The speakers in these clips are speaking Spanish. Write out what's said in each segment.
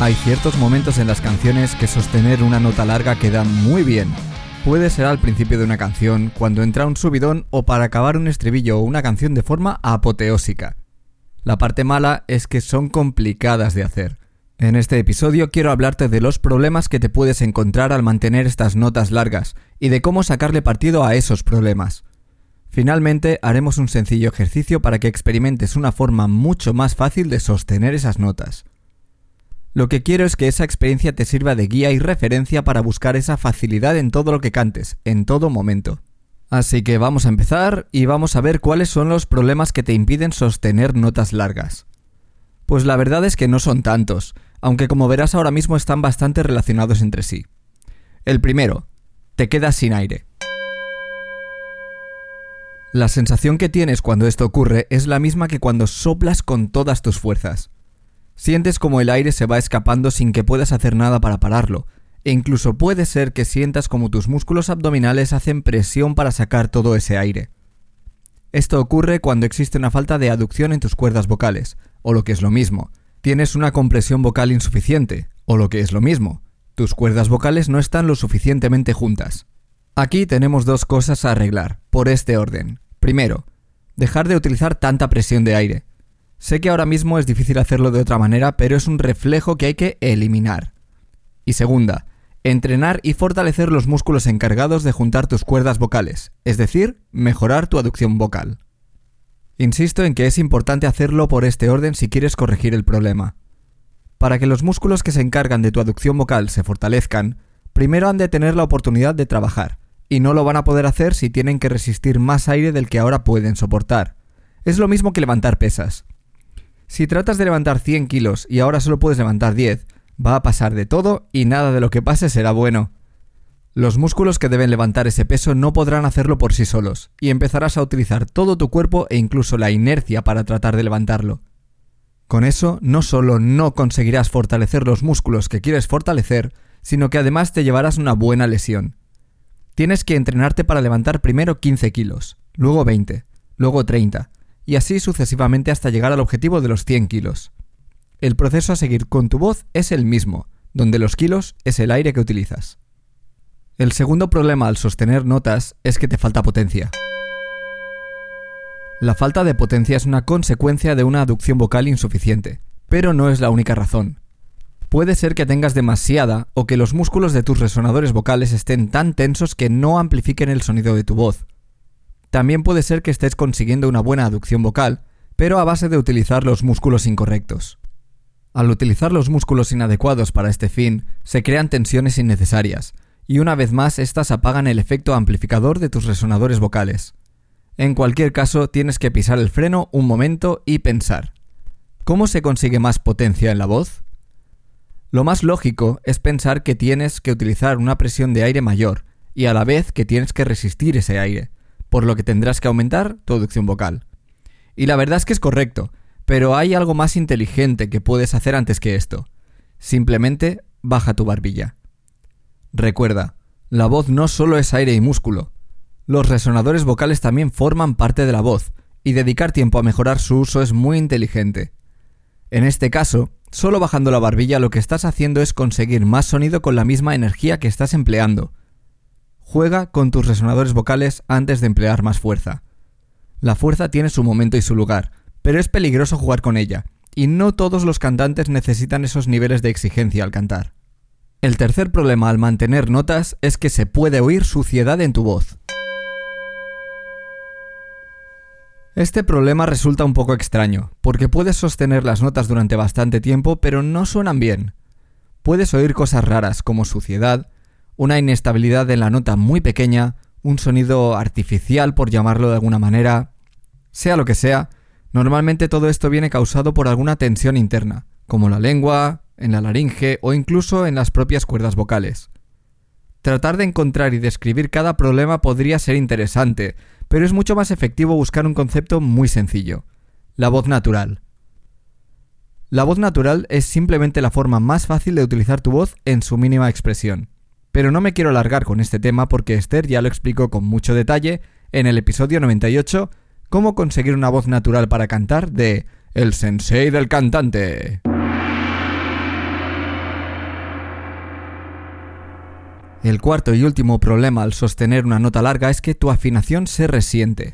Hay ciertos momentos en las canciones que sostener una nota larga queda muy bien. Puede ser al principio de una canción, cuando entra un subidón o para acabar un estribillo o una canción de forma apoteósica. La parte mala es que son complicadas de hacer. En este episodio quiero hablarte de los problemas que te puedes encontrar al mantener estas notas largas y de cómo sacarle partido a esos problemas. Finalmente haremos un sencillo ejercicio para que experimentes una forma mucho más fácil de sostener esas notas. Lo que quiero es que esa experiencia te sirva de guía y referencia para buscar esa facilidad en todo lo que cantes, en todo momento. Así que vamos a empezar y vamos a ver cuáles son los problemas que te impiden sostener notas largas. Pues la verdad es que no son tantos, aunque como verás ahora mismo están bastante relacionados entre sí. El primero, te quedas sin aire. La sensación que tienes cuando esto ocurre es la misma que cuando soplas con todas tus fuerzas. Sientes como el aire se va escapando sin que puedas hacer nada para pararlo, e incluso puede ser que sientas como tus músculos abdominales hacen presión para sacar todo ese aire. Esto ocurre cuando existe una falta de aducción en tus cuerdas vocales, o lo que es lo mismo, tienes una compresión vocal insuficiente, o lo que es lo mismo, tus cuerdas vocales no están lo suficientemente juntas. Aquí tenemos dos cosas a arreglar, por este orden. Primero, dejar de utilizar tanta presión de aire. Sé que ahora mismo es difícil hacerlo de otra manera, pero es un reflejo que hay que eliminar. Y segunda, entrenar y fortalecer los músculos encargados de juntar tus cuerdas vocales, es decir, mejorar tu aducción vocal. Insisto en que es importante hacerlo por este orden si quieres corregir el problema. Para que los músculos que se encargan de tu aducción vocal se fortalezcan, primero han de tener la oportunidad de trabajar, y no lo van a poder hacer si tienen que resistir más aire del que ahora pueden soportar. Es lo mismo que levantar pesas. Si tratas de levantar 100 kilos y ahora solo puedes levantar 10, va a pasar de todo y nada de lo que pase será bueno. Los músculos que deben levantar ese peso no podrán hacerlo por sí solos, y empezarás a utilizar todo tu cuerpo e incluso la inercia para tratar de levantarlo. Con eso, no solo no conseguirás fortalecer los músculos que quieres fortalecer, sino que además te llevarás una buena lesión. Tienes que entrenarte para levantar primero 15 kilos, luego 20, luego 30, y así sucesivamente hasta llegar al objetivo de los 100 kilos. El proceso a seguir con tu voz es el mismo, donde los kilos es el aire que utilizas. El segundo problema al sostener notas es que te falta potencia. La falta de potencia es una consecuencia de una aducción vocal insuficiente, pero no es la única razón. Puede ser que tengas demasiada o que los músculos de tus resonadores vocales estén tan tensos que no amplifiquen el sonido de tu voz, también puede ser que estés consiguiendo una buena aducción vocal, pero a base de utilizar los músculos incorrectos. Al utilizar los músculos inadecuados para este fin, se crean tensiones innecesarias, y una vez más estas apagan el efecto amplificador de tus resonadores vocales. En cualquier caso, tienes que pisar el freno un momento y pensar. ¿Cómo se consigue más potencia en la voz? Lo más lógico es pensar que tienes que utilizar una presión de aire mayor, y a la vez que tienes que resistir ese aire por lo que tendrás que aumentar tu aducción vocal. Y la verdad es que es correcto, pero hay algo más inteligente que puedes hacer antes que esto. Simplemente baja tu barbilla. Recuerda, la voz no solo es aire y músculo. Los resonadores vocales también forman parte de la voz, y dedicar tiempo a mejorar su uso es muy inteligente. En este caso, solo bajando la barbilla lo que estás haciendo es conseguir más sonido con la misma energía que estás empleando, Juega con tus resonadores vocales antes de emplear más fuerza. La fuerza tiene su momento y su lugar, pero es peligroso jugar con ella, y no todos los cantantes necesitan esos niveles de exigencia al cantar. El tercer problema al mantener notas es que se puede oír suciedad en tu voz. Este problema resulta un poco extraño, porque puedes sostener las notas durante bastante tiempo pero no suenan bien. Puedes oír cosas raras como suciedad, una inestabilidad en la nota muy pequeña, un sonido artificial por llamarlo de alguna manera. Sea lo que sea, normalmente todo esto viene causado por alguna tensión interna, como la lengua, en la laringe o incluso en las propias cuerdas vocales. Tratar de encontrar y describir cada problema podría ser interesante, pero es mucho más efectivo buscar un concepto muy sencillo, la voz natural. La voz natural es simplemente la forma más fácil de utilizar tu voz en su mínima expresión. Pero no me quiero alargar con este tema porque Esther ya lo explicó con mucho detalle en el episodio 98, cómo conseguir una voz natural para cantar de El Sensei del Cantante. El cuarto y último problema al sostener una nota larga es que tu afinación se resiente.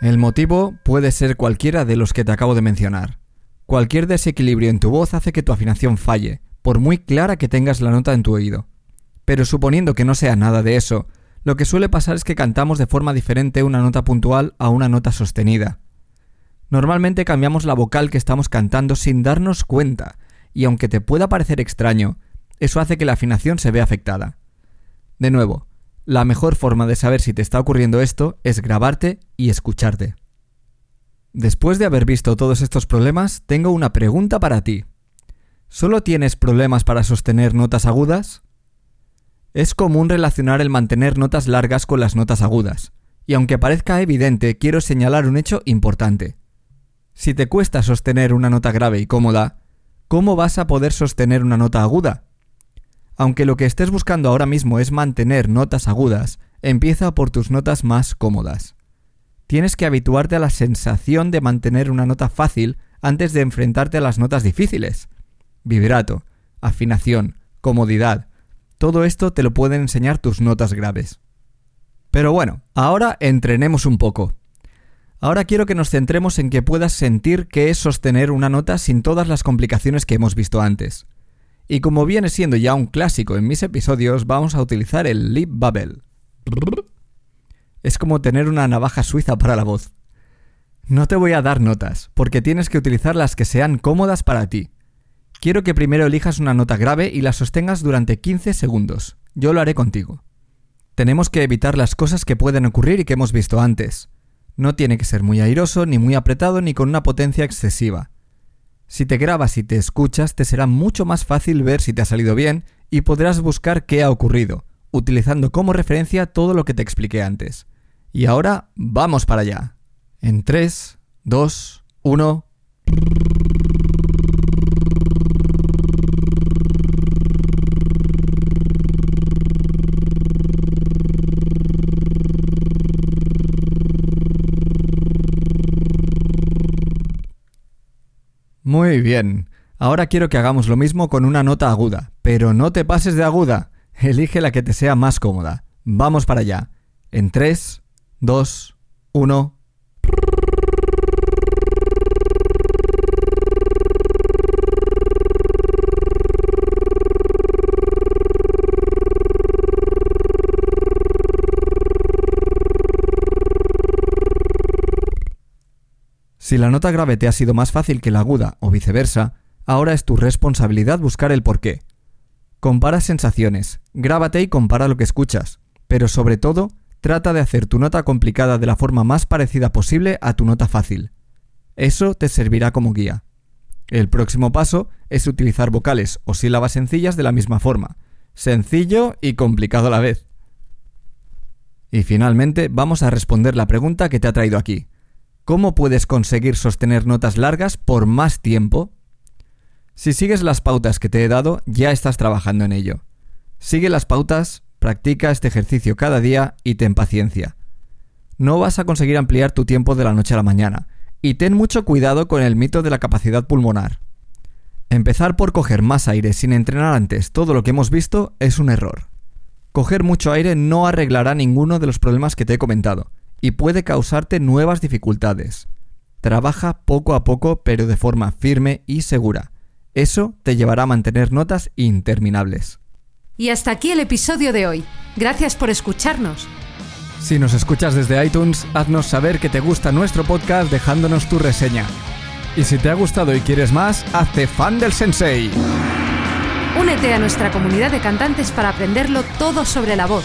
El motivo puede ser cualquiera de los que te acabo de mencionar. Cualquier desequilibrio en tu voz hace que tu afinación falle, por muy clara que tengas la nota en tu oído. Pero suponiendo que no sea nada de eso, lo que suele pasar es que cantamos de forma diferente una nota puntual a una nota sostenida. Normalmente cambiamos la vocal que estamos cantando sin darnos cuenta, y aunque te pueda parecer extraño, eso hace que la afinación se vea afectada. De nuevo, la mejor forma de saber si te está ocurriendo esto es grabarte y escucharte. Después de haber visto todos estos problemas, tengo una pregunta para ti. ¿Solo tienes problemas para sostener notas agudas? Es común relacionar el mantener notas largas con las notas agudas, y aunque parezca evidente, quiero señalar un hecho importante. Si te cuesta sostener una nota grave y cómoda, ¿cómo vas a poder sostener una nota aguda? Aunque lo que estés buscando ahora mismo es mantener notas agudas, empieza por tus notas más cómodas. Tienes que habituarte a la sensación de mantener una nota fácil antes de enfrentarte a las notas difíciles. Vibrato, afinación, comodidad, todo esto te lo pueden enseñar tus notas graves. Pero bueno, ahora entrenemos un poco. Ahora quiero que nos centremos en que puedas sentir qué es sostener una nota sin todas las complicaciones que hemos visto antes. Y como viene siendo ya un clásico en mis episodios, vamos a utilizar el lip bubble. Es como tener una navaja suiza para la voz. No te voy a dar notas, porque tienes que utilizar las que sean cómodas para ti. Quiero que primero elijas una nota grave y la sostengas durante 15 segundos. Yo lo haré contigo. Tenemos que evitar las cosas que pueden ocurrir y que hemos visto antes. No tiene que ser muy airoso, ni muy apretado, ni con una potencia excesiva. Si te grabas y te escuchas, te será mucho más fácil ver si te ha salido bien y podrás buscar qué ha ocurrido, utilizando como referencia todo lo que te expliqué antes. Y ahora, vamos para allá. En 3, 2, 1... Muy bien. Ahora quiero que hagamos lo mismo con una nota aguda, pero no te pases de aguda. Elige la que te sea más cómoda. Vamos para allá. En 3, 2, 1. Si la nota grave te ha sido más fácil que la aguda o viceversa, ahora es tu responsabilidad buscar el porqué. Compara sensaciones, grábate y compara lo que escuchas, pero sobre todo, trata de hacer tu nota complicada de la forma más parecida posible a tu nota fácil. Eso te servirá como guía. El próximo paso es utilizar vocales o sílabas sencillas de la misma forma, sencillo y complicado a la vez. Y finalmente vamos a responder la pregunta que te ha traído aquí. ¿Cómo puedes conseguir sostener notas largas por más tiempo? Si sigues las pautas que te he dado, ya estás trabajando en ello. Sigue las pautas, practica este ejercicio cada día y ten paciencia. No vas a conseguir ampliar tu tiempo de la noche a la mañana, y ten mucho cuidado con el mito de la capacidad pulmonar. Empezar por coger más aire sin entrenar antes todo lo que hemos visto es un error. Coger mucho aire no arreglará ninguno de los problemas que te he comentado, y puede causarte nuevas dificultades. Trabaja poco a poco pero de forma firme y segura. Eso te llevará a mantener notas interminables. Y hasta aquí el episodio de hoy. Gracias por escucharnos. Si nos escuchas desde iTunes, haznos saber que te gusta nuestro podcast dejándonos tu reseña. Y si te ha gustado y quieres más, hazte fan del sensei. Únete a nuestra comunidad de cantantes para aprenderlo todo sobre la voz